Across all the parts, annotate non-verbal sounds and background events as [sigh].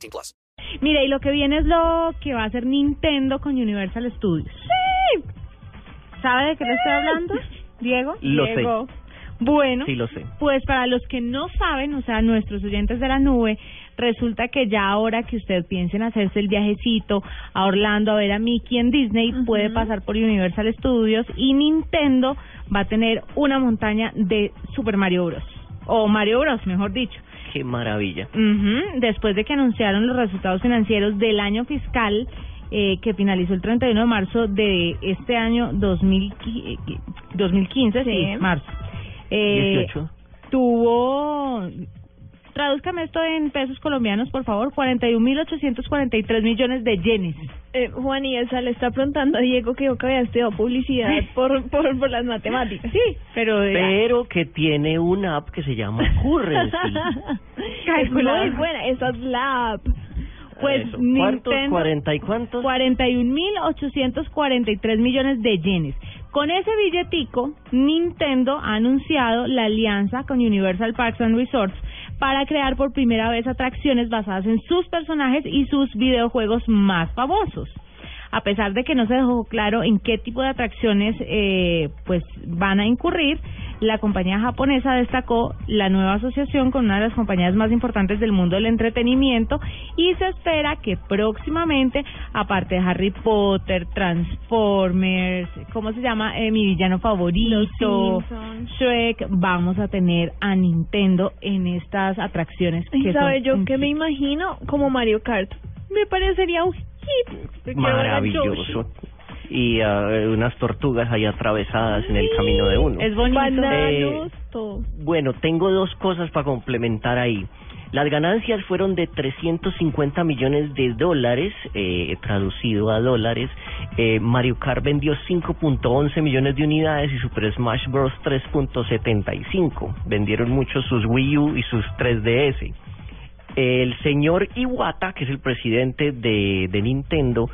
18 plus. Mira, y lo que viene es lo que va a hacer Nintendo con Universal Studios. ¡Sí! ¿Sabe de qué le estoy hablando, Diego? Lo sé. Diego. Bueno, Sí, lo sé. pues para los que no saben, o sea, nuestros oyentes de la nube, resulta que ya ahora que usted piense en hacerse el viajecito a Orlando a ver a Mickey en Disney, puede pasar por Universal Studios y Nintendo va a tener una montaña de Super Mario Bros. O Mario Bros, mejor dicho. Qué maravilla. Ujú, Después de que anunciaron los resultados financieros del año fiscal eh, que finalizó el 31 de marzo de este año 2000, 2015, sí, Sí. marzo. Eh, 18. Tuvo, tradúzcame esto en pesos colombianos, por favor, 41.843 millones de yenes. Eh, Juan y Elsa le está preguntando a Diego que yo que había estudiado publicidad por, por, por las matemáticas. Sí, pero... eh, Pero que tiene una app que se llama Currency. [laughs] es muy buena, esa es la app. Pues Eso. ¿Cuántos? Nintendo... ¿Cuarenta y cuántos? 41.843 millones de yenes. Con ese billetico, Nintendo ha anunciado la alianza con Universal Parks and Resorts para crear por primera vez atracciones basadas en sus personajes y sus videojuegos más famosos. A pesar de que no se dejó claro en qué tipo de atracciones eh, pues van a incurrir, la compañía japonesa destacó la nueva asociación con una de las compañías más importantes del mundo del entretenimiento y se espera que próximamente, aparte de Harry Potter, Transformers, ¿cómo se llama? Eh, mi villano favorito, Simpsons. Shrek, vamos a tener a Nintendo en estas atracciones. Y que sabe son yo que me imagino como Mario Kart. Me parecería un hit. Maravilloso. Y ah, unas tortugas ahí atravesadas en el camino de uno. Es bonito. Eh. Bueno, tengo dos cosas para complementar ahí. Las ganancias fueron de 350 millones de dólares, eh, traducido a dólares. Eh, Mario Kart vendió 5.11 millones de unidades y Super Smash Bros. 3.75. Vendieron mucho sus Wii U y sus 3DS. El señor Iwata, que es el presidente de, de Nintendo,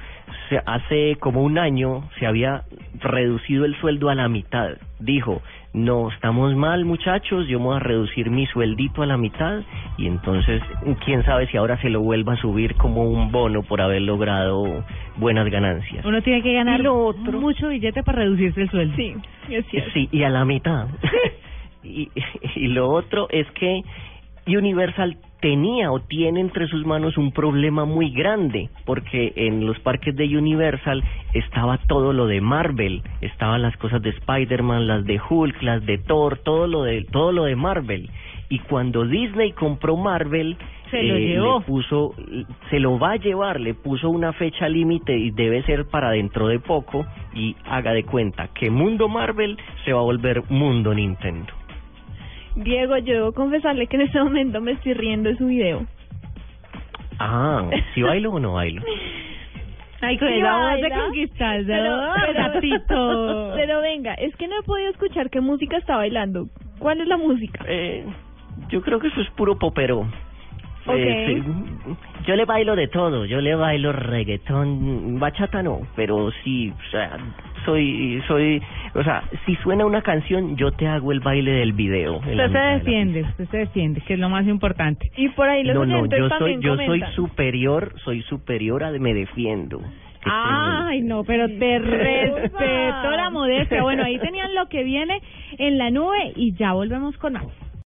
se- hace como un año se había reducido el sueldo a la mitad. Dijo, no, estamos mal muchachos, yo me voy a reducir mi sueldito a la mitad y entonces quién sabe si ahora se lo vuelva a subir como un bono por haber logrado buenas ganancias. Uno tiene que ganar Y lo otro- mucho billete para reducirse el sueldo. Sí, es cierto. Sí, y a la mitad. [laughs] y, y lo otro es que Universal tenía o tiene entre sus manos un problema muy grande, porque en los parques de Universal estaba todo lo de Marvel, estaban las cosas de Spider-Man, las de Hulk, las de Thor, todo lo de todo lo de Marvel. Y cuando Disney compró Marvel, Se lo eh, llevó. le puso, se lo va a llevar, le puso una fecha límite y debe ser para dentro de poco. Y haga de cuenta que Mundo Marvel se va a volver Mundo Nintendo. Diego, yo debo confesarle que en este momento me estoy riendo de su video. Ah, ¿si bailo o no bailo? [laughs] Ay, con Sí, esa voz de conquistador, Pero, pero- gatito. [laughs] pero venga, es que no he podido escuchar qué música está bailando. ¿Cuál es la música? Eh, yo creo que eso es puro popero. Eh, sí, yo le bailo de todo, yo le bailo reggaetón, bachata no, pero sí, o sea, soy, soy, o sea, si suena una canción, yo te hago el baile del video. Usted se de defiende, usted se defiende, que es lo más importante. Y por ahí los no, no, yo soy, yo soy superior, soy superior a me defiendo. Que Ay, no, pero te [laughs] respeto la modestia. Bueno, ahí tenían lo que viene en la nube y ya volvemos con más.